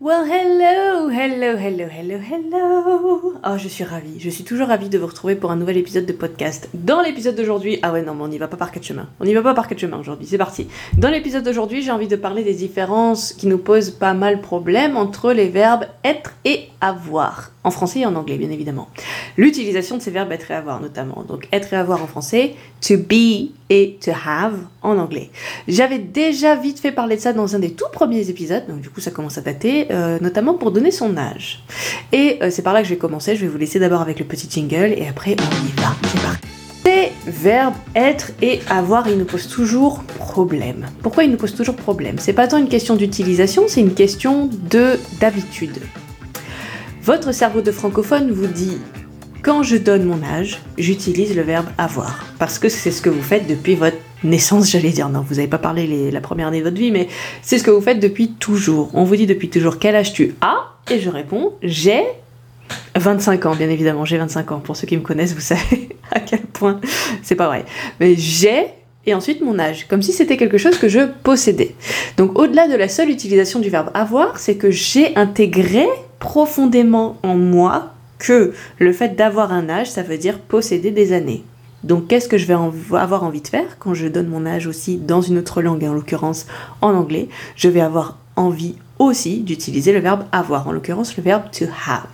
Well, hello, hello, hello, hello, hello. Oh, je suis ravie. Je suis toujours ravie de vous retrouver pour un nouvel épisode de podcast. Dans l'épisode d'aujourd'hui, ah ouais, non, mais on n'y va pas par quatre chemins. On n'y va pas par quatre chemins aujourd'hui. C'est parti. Dans l'épisode d'aujourd'hui, j'ai envie de parler des différences qui nous posent pas mal problème entre les verbes être et avoir. En français et en anglais, bien évidemment. L'utilisation de ces verbes être et avoir, notamment. Donc, être et avoir en français, to be et to have en anglais. J'avais déjà vite fait parler de ça dans un des tout premiers épisodes, donc du coup, ça commence à dater, euh, notamment pour donner son âge. Et euh, c'est par là que je vais commencer. Je vais vous laisser d'abord avec le petit jingle et après, on y va. Ces verbes être et avoir, ils nous posent toujours problème. Pourquoi ils nous posent toujours problème? C'est pas tant une question d'utilisation, c'est une question de d'habitude. Votre cerveau de francophone vous dit quand je donne mon âge, j'utilise le verbe avoir. Parce que c'est ce que vous faites depuis votre naissance, j'allais dire. Non, vous n'avez pas parlé la première année de votre vie, mais c'est ce que vous faites depuis toujours. On vous dit depuis toujours quel âge tu as, et je réponds j'ai 25 ans, bien évidemment, j'ai 25 ans. Pour ceux qui me connaissent, vous savez à quel point c'est pas vrai. Mais j'ai et ensuite mon âge, comme si c'était quelque chose que je possédais. Donc au-delà de la seule utilisation du verbe avoir, c'est que j'ai intégré profondément en moi que le fait d'avoir un âge, ça veut dire posséder des années. Donc qu'est-ce que je vais avoir envie de faire quand je donne mon âge aussi dans une autre langue, en l'occurrence en anglais? Je vais avoir envie aussi d'utiliser le verbe avoir, en l'occurrence le verbe to have.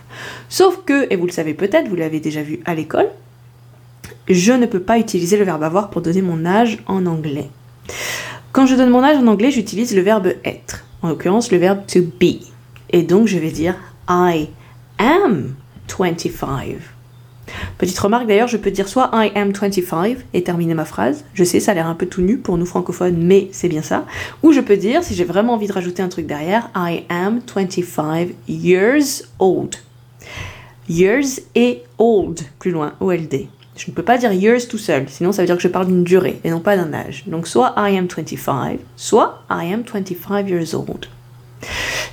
Sauf que, et vous le savez peut-être, vous l'avez déjà vu à l'école, je ne peux pas utiliser le verbe avoir pour donner mon âge en anglais. Quand je donne mon âge en anglais, j'utilise le verbe être, en l'occurrence le verbe to be. Et donc je vais dire I am 25. Petite remarque d'ailleurs, je peux dire soit I am 25 et terminer ma phrase. Je sais, ça a l'air un peu tout nu pour nous francophones, mais c'est bien ça. Ou je peux dire, si j'ai vraiment envie de rajouter un truc derrière, I am 25 years old. Years et old, plus loin, OLD. Je ne peux pas dire years tout seul, sinon ça veut dire que je parle d'une durée et non pas d'un âge. Donc soit I am 25, soit I am 25 years old.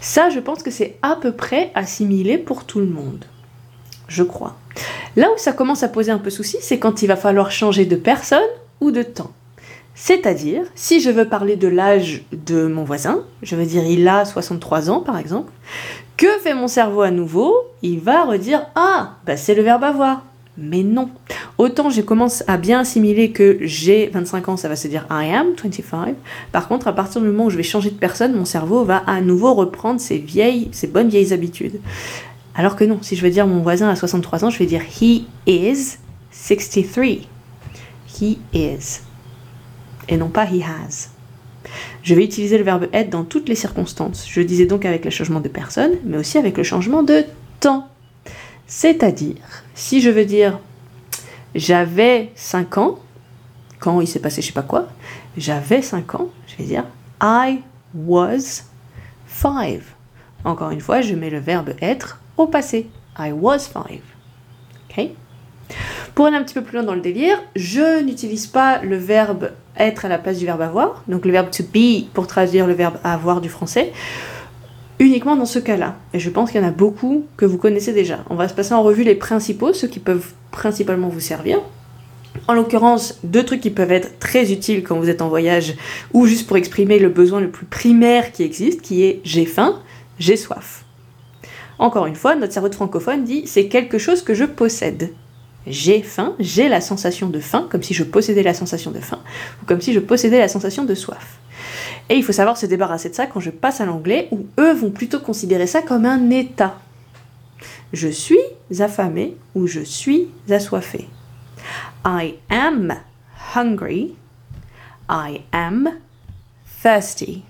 Ça, je pense que c'est à peu près assimilé pour tout le monde je crois. Là où ça commence à poser un peu souci, c'est quand il va falloir changer de personne ou de temps. C'est-à-dire, si je veux parler de l'âge de mon voisin, je veux dire il a 63 ans par exemple, que fait mon cerveau à nouveau? Il va redire Ah, bah c'est le verbe avoir. Mais non. Autant je commence à bien assimiler que j'ai 25 ans, ça va se dire I am 25. Par contre, à partir du moment où je vais changer de personne, mon cerveau va à nouveau reprendre ses vieilles, ses bonnes vieilles habitudes. Alors que non, si je veux dire mon voisin a 63 ans, je vais dire he is 63. He is. Et non pas he has. Je vais utiliser le verbe être dans toutes les circonstances. Je disais donc avec le changement de personne, mais aussi avec le changement de temps. C'est-à-dire, si je veux dire j'avais 5 ans, quand il s'est passé je sais pas quoi, j'avais 5 ans, je vais dire I was 5. Encore une fois, je mets le verbe être au passé. I was five. Ok? Pour aller un petit peu plus loin dans le délire, je n'utilise pas le verbe être à la place du verbe avoir, donc le verbe to be pour traduire le verbe avoir du français, uniquement dans ce cas-là. Et je pense qu'il y en a beaucoup que vous connaissez déjà. On va se passer en revue les principaux, ceux qui peuvent principalement vous servir. En l'occurrence, deux trucs qui peuvent être très utiles quand vous êtes en voyage ou juste pour exprimer le besoin le plus primaire qui existe, qui est j'ai faim, j'ai soif. Encore une fois, notre cerveau de francophone dit c'est quelque chose que je possède. J'ai faim, j'ai la sensation de faim, comme si je possédais la sensation de faim, ou comme si je possédais la sensation de soif. Et il faut savoir se débarrasser de ça quand je passe à l'anglais, où eux vont plutôt considérer ça comme un état. Je suis affamé ou je suis assoiffé. I am hungry. I am thirsty.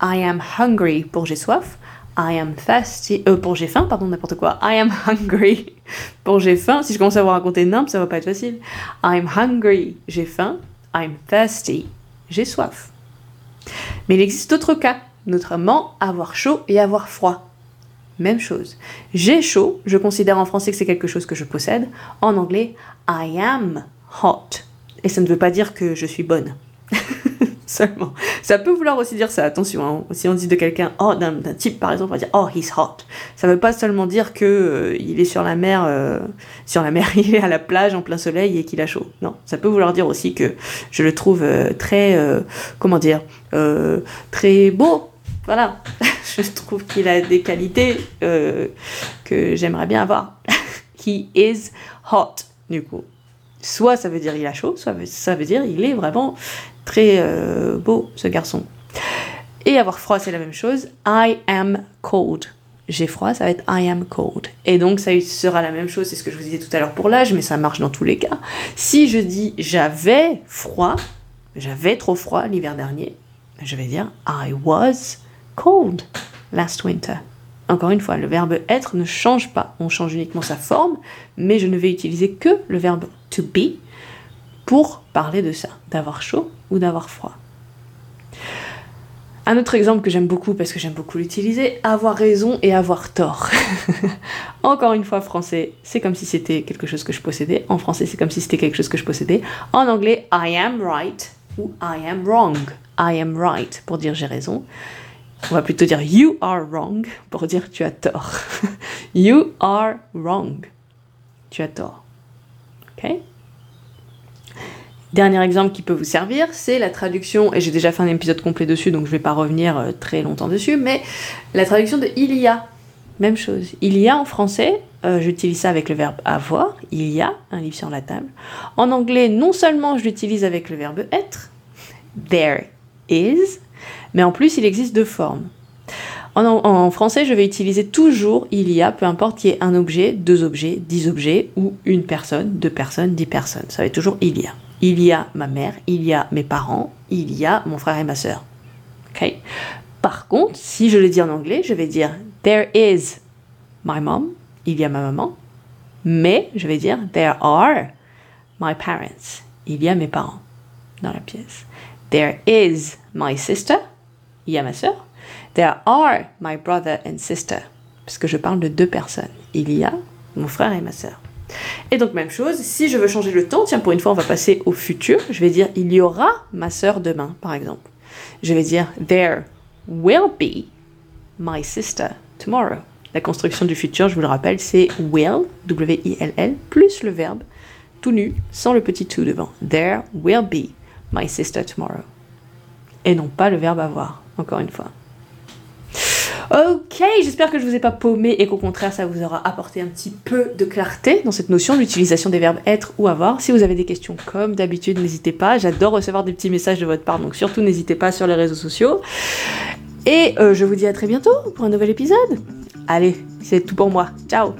I am hungry pour j'ai soif. I am thirsty. Euh, pour j'ai faim, pardon, n'importe quoi. I am hungry. pour j'ai faim. Si je commence à vous raconter nimp, ça va pas être facile. I'm hungry. J'ai faim. I'm thirsty. J'ai soif. Mais il existe d'autres cas, notamment avoir chaud et avoir froid. Même chose. J'ai chaud, je considère en français que c'est quelque chose que je possède. En anglais, I am hot. Et ça ne veut pas dire que je suis bonne. Ça peut vouloir aussi dire ça, attention. Hein. Si on dit de quelqu'un, oh, d'un type par exemple, on va dire, oh, he's hot. Ça veut pas seulement dire que euh, il est sur la mer, euh, sur la mer, il est à la plage en plein soleil et qu'il a chaud. Non, ça peut vouloir dire aussi que je le trouve euh, très, comment dire, très beau, Voilà, je trouve qu'il a des qualités que j'aimerais bien avoir. He is hot, du coup. Soit ça veut dire il a chaud, soit ça veut dire il est vraiment très euh, beau, ce garçon. Et avoir froid, c'est la même chose. I am cold. J'ai froid, ça va être I am cold. Et donc ça sera la même chose, c'est ce que je vous disais tout à l'heure pour l'âge, mais ça marche dans tous les cas. Si je dis j'avais froid, j'avais trop froid l'hiver dernier, je vais dire I was cold last winter. Encore une fois, le verbe être ne change pas. On change uniquement sa forme, mais je ne vais utiliser que le verbe to be pour parler de ça, d'avoir chaud ou d'avoir froid. Un autre exemple que j'aime beaucoup parce que j'aime beaucoup l'utiliser, avoir raison et avoir tort. Encore une fois, français, c'est comme si c'était quelque chose que je possédais. En français, c'est comme si c'était quelque chose que je possédais. En anglais, I am right ou I am wrong. I am right pour dire j'ai raison. On va plutôt dire you are wrong pour dire tu as tort. you are wrong. Tu as tort. Ok? Dernier exemple qui peut vous servir, c'est la traduction, et j'ai déjà fait un épisode complet dessus, donc je ne vais pas revenir euh, très longtemps dessus, mais la traduction de il y a. Même chose. Il y a en français, euh, j'utilise ça avec le verbe avoir, il y a un livre sur la table. En anglais, non seulement je l'utilise avec le verbe être, there is, mais en plus il existe deux formes. En, français, je vais utiliser toujours il y a, peu importe qu'il y ait un objet, deux objets, dix objets, ou une personne, deux personnes, dix personnes. Ça va être toujours il y a il y a ma mère, il y a mes parents, il y a mon frère et ma sœur. Ok? Par contre, si je le dis en anglais, je vais dire There is my mom, il y a ma maman, mais je vais dire There are my parents, il y a mes parents dans la pièce. There is my sister, il y a ma sœur. There are my brother and sister, parce que je parle de deux personnes. Il y a mon frère et ma sœur. Et donc même chose, si je veux changer le temps, tiens pour une fois on va passer au futur, je vais dire il y aura ma sœur demain par exemple. Je vais dire there will be my sister tomorrow. La construction du futur, je vous le rappelle, c'est will, W-I-L-L, plus le verbe tout nu, sans le petit to devant. There will be my sister tomorrow. Et non pas le verbe avoir, encore une fois. Ok, j'espère que je vous ai pas paumé et qu'au contraire ça vous aura apporté un petit peu de clarté dans cette notion d'utilisation des verbes être ou avoir. Si vous avez des questions comme d'habitude, n'hésitez pas. J'adore recevoir des petits messages de votre part, donc surtout n'hésitez pas sur les réseaux sociaux. Et euh, je vous dis à très bientôt pour un nouvel épisode. Allez, c'est tout pour moi. Ciao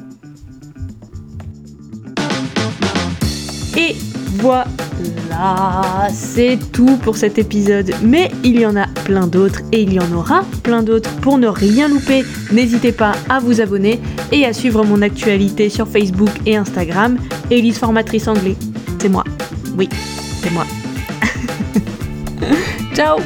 Et voilà, c'est tout pour cet épisode. Mais il y en a plein d'autres et il y en aura plein d'autres. Pour ne rien louper, n'hésitez pas à vous abonner et à suivre mon actualité sur Facebook et Instagram. Elise Formatrice Anglais. C'est moi. Oui, c'est moi. Ciao